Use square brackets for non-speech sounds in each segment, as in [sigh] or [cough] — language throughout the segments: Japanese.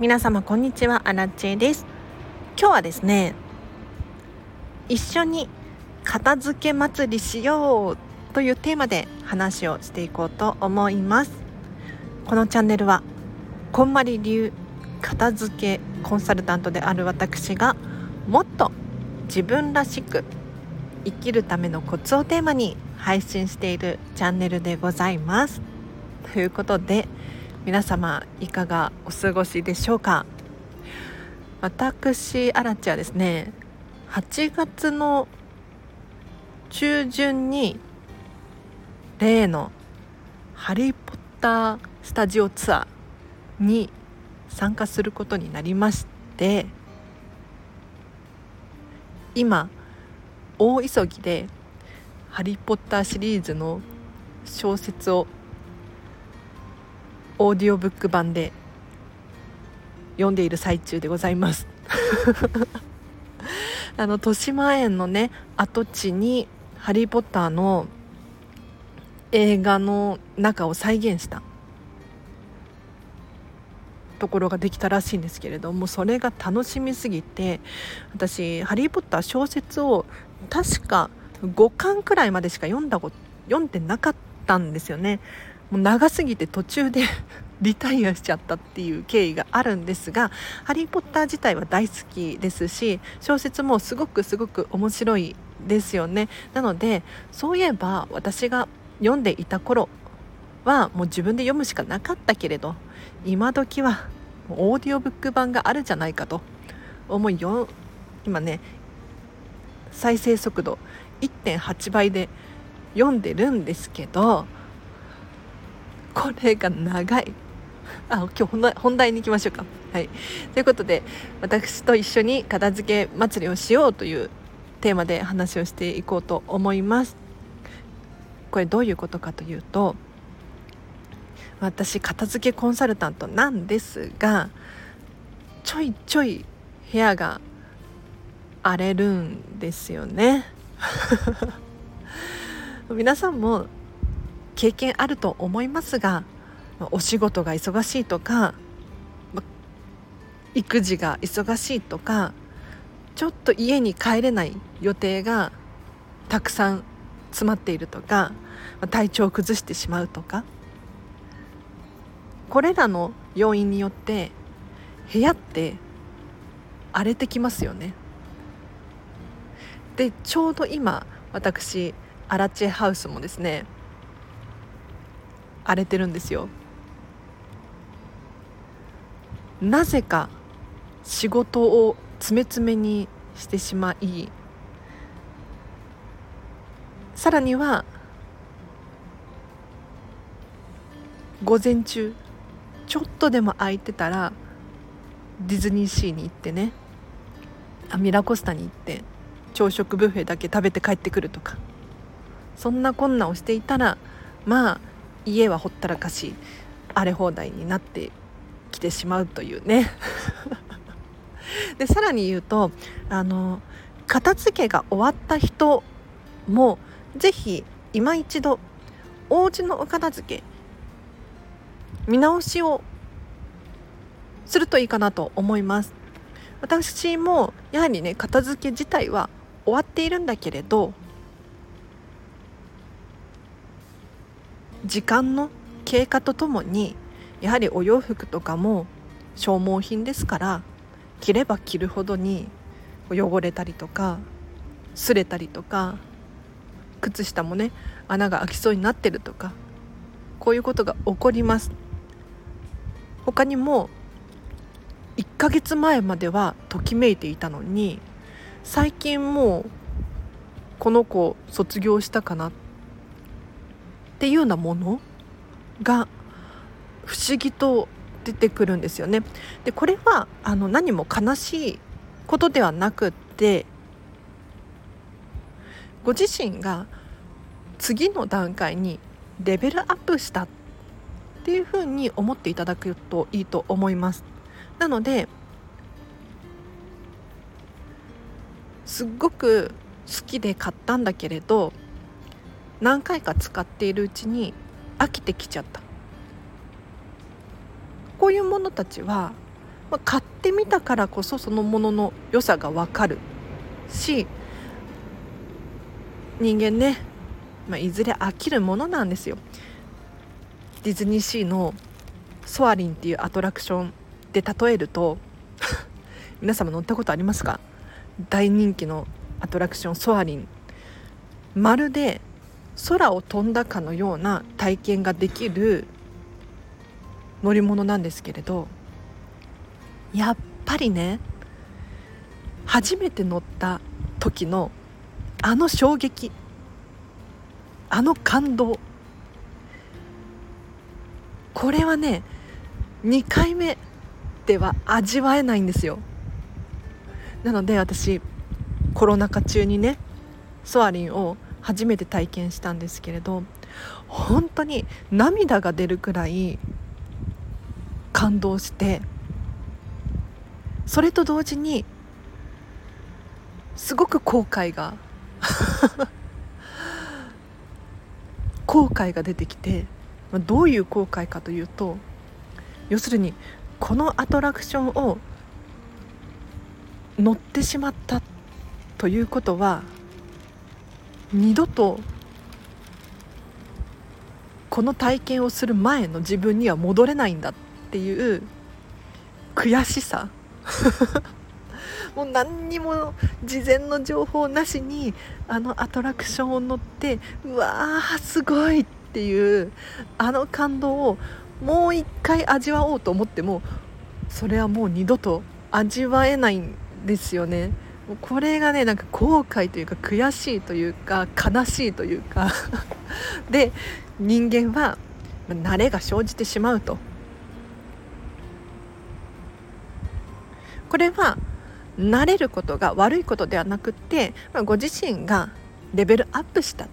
皆様こんにちはアラチェです。今日はですね一緒に片付け祭りしようというテーマで話をしていこうと思います。このチャンネルはこんまり流片付けコンサルタントである私がもっと自分らしく生きるためのコツをテーマに配信しているチャンネルでございます。ということで皆様いかがお過ごしでしょうか？私アラチはですね8月の中旬に例の「ハリー・ポッター」スタジオツアーに参加することになりまして今大急ぎで「ハリー・ポッター」シリーズの小説をオーディオブック版で読んでいる最中でございます。[laughs] あの豊島園のね跡地に「ハリー・ポッター」の映画の中を再現したところができたらしいんですけれどもそれが楽しみすぎて私「ハリー・ポッター」小説を確か5巻くらいまでしか読んだこ読んでなかったんですよね。もう長すぎて途中で [laughs] リタイアしちゃったっていう経緯があるんですが「ハリー・ポッター」自体は大好きですし小説もすごくすごく面白いですよね。なのでそういえば私が読んでいた頃はもう自分で読むしかなかったけれど今時はオーディオブック版があるじゃないかと思いよ今ね再生速度1.8倍で読んでるんですけどこれが長いあ今日本題に行きましょうか。はい、ということで私と一緒に片付け祭りをしようというテーマで話をしていこうと思います。これどういうことかというと私片付けコンサルタントなんですがちょいちょい部屋が荒れるんですよね。[laughs] 皆さんも経験あると思いますがお仕事が忙しいとか育児が忙しいとかちょっと家に帰れない予定がたくさん詰まっているとか体調を崩してしまうとかこれらの要因によって部屋って荒れてきますよね。でちょうど今私アラチェハウスもですね荒れてるんですよ。なぜか仕事を詰め詰めにしてしまいさらには午前中ちょっとでも空いてたらディズニーシーに行ってねあミラコスタに行って朝食ブッフェだけ食べて帰ってくるとかそんなこんなをしていたらまあ家はほったらかし荒れ放題になってきてしまうというね。でさらに言うとあの片付けが終わった人も是非今一度お家のお片付け見直しをするといいかなと思います。私もやはりね片付け自体は終わっているんだけれど時間の経過とともにやはりお洋服とかも消耗品ですから着れば着るほどに汚れたりとか擦れたりとか靴下もね穴が開きそうになってるとかこういうことが起こります。他にも1ヶ月前まではときめいていたのに最近もうこの子卒業したかなってっていうようなものが不思議と出てくるんですよね。でこれはあの何も悲しいことではなくってご自身が次の段階にレベルアップしたっていうふうに思っていただくといいと思います。なのですっごく好きで買ったんだけれど何回か使っているうちに飽きてきちゃった。こういうものたちはまあ、買ってみたからこそそのものの良さが分かるし人間ね、まあ、いずれ飽きるものなんですよ。ディズニーシーのソアリンっていうアトラクションで例えると [laughs] 皆様乗ったことありますか？大人気のアトラクションソアリン。まるで空を飛んだかのような体験ができる乗り物なんですけれどやっぱりね初めて乗った時のあの衝撃あの感動これはね2回目では味わえないんですよ。なので私コロナ禍中にねソアリンを初めて体験したんですけれど本当に涙が出るくらい感動してそれと同時にすごく後悔が [laughs] 後悔が出てきてどういう後悔かというと要するにこのアトラクションを乗ってしまったということは二度とこの体験をする前の自分には戻れないんだっていう悔しさ。[laughs] もう何にも事前の情報なしにあのアトラクションを乗ってうわーすごいっていうあの感動をもう一回味わおうと思ってもそれはもう二度と味わえないんですよね。もうこれがねなんか後悔というか悔しいというか悲しいというか。[laughs] で人間は慣れが生じてしまうと。これは慣れることが悪いことではなくってご自身がレベルアップしたっ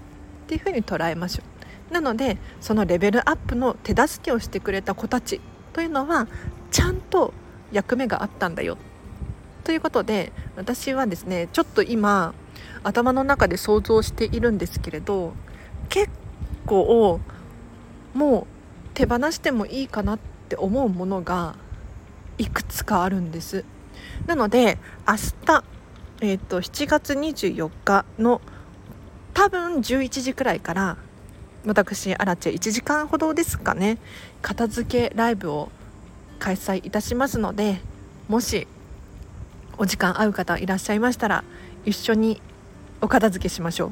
ていうふうに捉えましょう。なのでそのレベルアップの手助けをしてくれた子たちというのはちゃんと役目があったんだよ。ということで私はですねちょっと今頭の中で想像しているんですけれど結構もう手放してもいいかなって思うものがいくつかあるんです。なので明日、えーと、7月24日の多分11時くらいから私アラチェ1時間ほどですかね片付けライブを開催いたしますのでもしお時間合う方いらっしゃいましたら一緒にお片付けしましょう。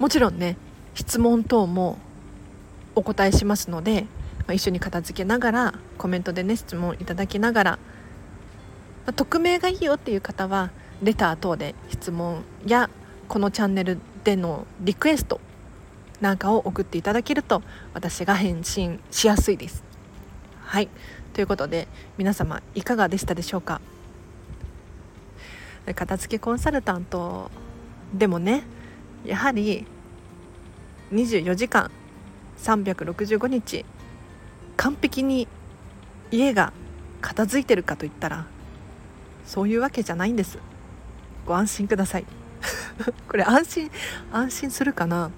もちろんね質問等もお答えしますので、まあ、一緒に片付けながらコメントでね質問いただきながら、まあ、匿名がいいよっていう方はレター等で質問やこのチャンネルでのリクエストなんかを送っていただけると私が返信しやすいです。はい。ということで皆様いかがでしたでしょうか？片付けコンサルタントでもねやはり24時間365日完璧に家が片付いてるかといったらそういうわけじゃないんです。ご安心ください。[laughs] これ安心安心するかな？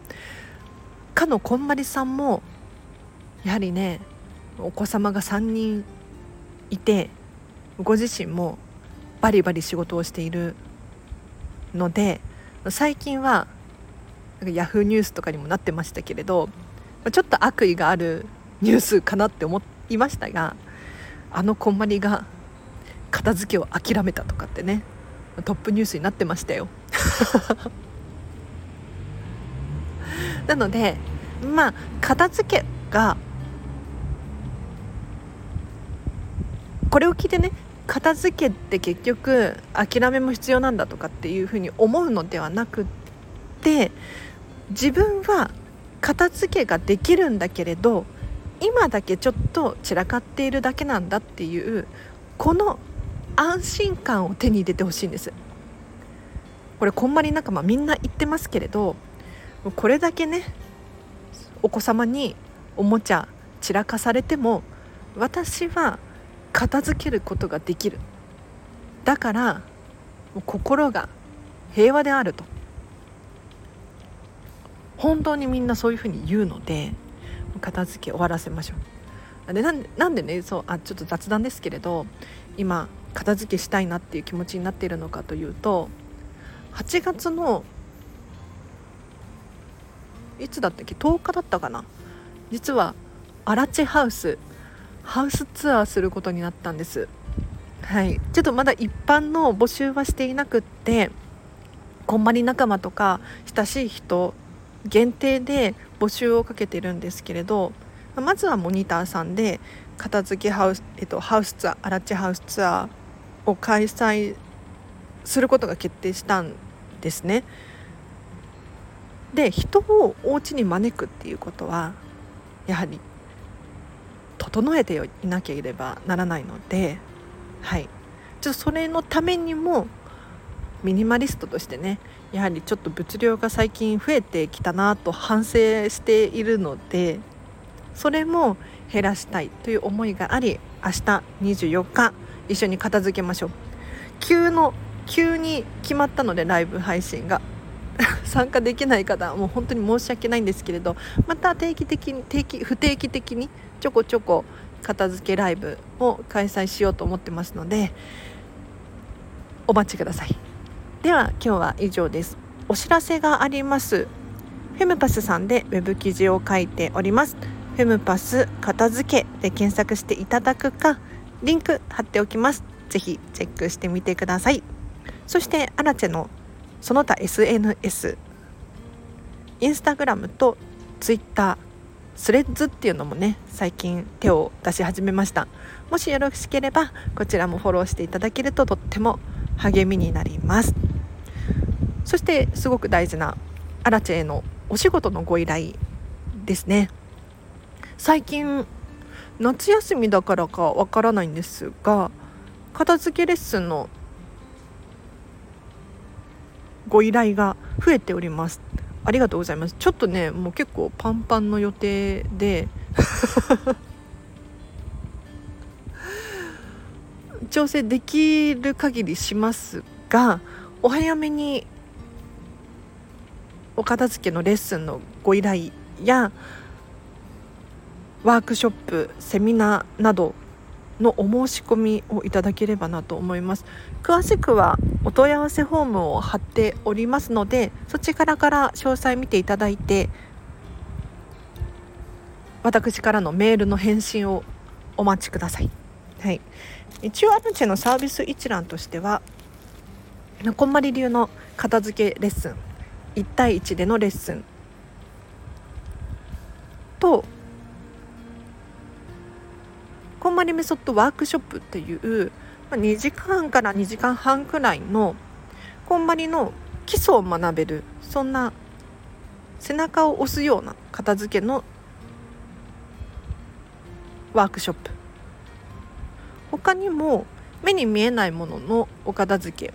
かのこんまりさんもやはりねお子様が3人いてご自身もバリバリ仕事をしているので最近はヤフーニュースとかにもなってましたけれどちょっと悪意があるニュースかなって思いましたがあのこんまりが片付けを諦めたとかってねトップニュースになってましたよ。[laughs] なのでまあ片付けがこれを聞いてね片付けって結局諦めも必要なんだとかっていうふうに思うのではなくって自分は片付けができるんだけれど今だけちょっと散らかっているだけなんだっていうこの安心感を手に入れてほしいんです。これこんまり仲間みんな言ってますけれどこれだけねお子様におもちゃ散らかされても私は片付けることができる。だから心が平和であると。本当にみんなそういうふうに言うので片付け終わらせましょう。でなんでねそうあちょっと雑談ですけれど今片付けしたいなっていう気持ちになっているのかというと8月のいつだったっけ？10日だったかな？実はアラチハウスハウスツアーすることになったんです。はい。ちょっとまだ一般の募集はしていなくってこんまり仲間とか親しい人限定で募集をかけてるんですけれどまずはモニターさんで片付けハウス、えっと、ハウスツアーアラチハウスツアーを開催することが決定したんですね。で人をお家に招くっていうことはやはり整えていなければならないので、はい、ちょっとそれのためにもミニマリストとしてねやはりちょっと物量が最近増えてきたなと反省しているのでそれも減らしたいという思いがあり明日24日一緒に片付けましょう。急の急に決まったのでライブ配信が。参加できない方もう本当に申し訳ないんですけれどまた定期的に定期不定期的にちょこちょこ片付けライブを開催しようと思ってますのでお待ちください。では今日は以上です。お知らせがあります。フェムパスさんでウェブ記事を書いております。フェムパス片付けで検索していただくかリンク貼っておきます。ぜひチェックしてみてください。そしてアラチェのその他 SNS インスタグラムとツイッタースレッズっていうのもね最近手を出し始めました。もしよろしければこちらもフォローしていただけるととっても励みになります。そしてすごく大事なアラチェへのお仕事のご依頼ですね。最近夏休みだからかわからないんですが片付けレッスンのご依頼が増えております。ありがとうございます。ちょっとねもう結構パンパンの予定で。[laughs] 調整できる限りしますがお早めにお片付けのレッスンのご依頼やワークショップセミナーなどのお申し込みをいただければなと思います。詳しくはお問い合わせフォームを貼っておりますのでそちらから詳細見ていただいて私からのメールの返信をお待ちください、はい、一応アルチェのサービス一覧としてはこんまり流の片付けレッスン1対1でのレッスンとこんまりメソッドワークショップっていう2時間から2時間半くらいのこんまりの基礎を学べるそんな背中を押すような片付けのワークショップ。他にも目に見えないもののお片付け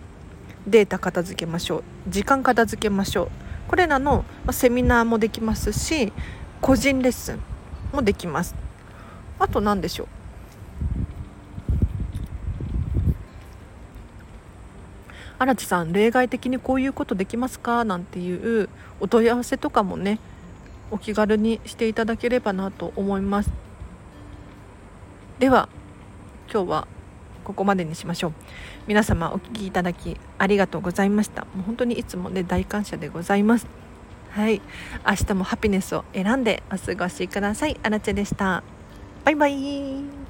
データ片付けましょう。時間片付けましょう。これらのセミナーもできますし個人レッスンもできます。あと何でしょう？荒地さん例外的にこういうことできますか？なんていうお問い合わせとかもねお気軽にしていただければなと思います。では今日はここまでにしましょう。皆様お聴きいただきありがとうございました。もう本当にいつもね大感謝でございます。はい。明日もハピネスを選んでお過ごしください。あらちでした。バイバイ。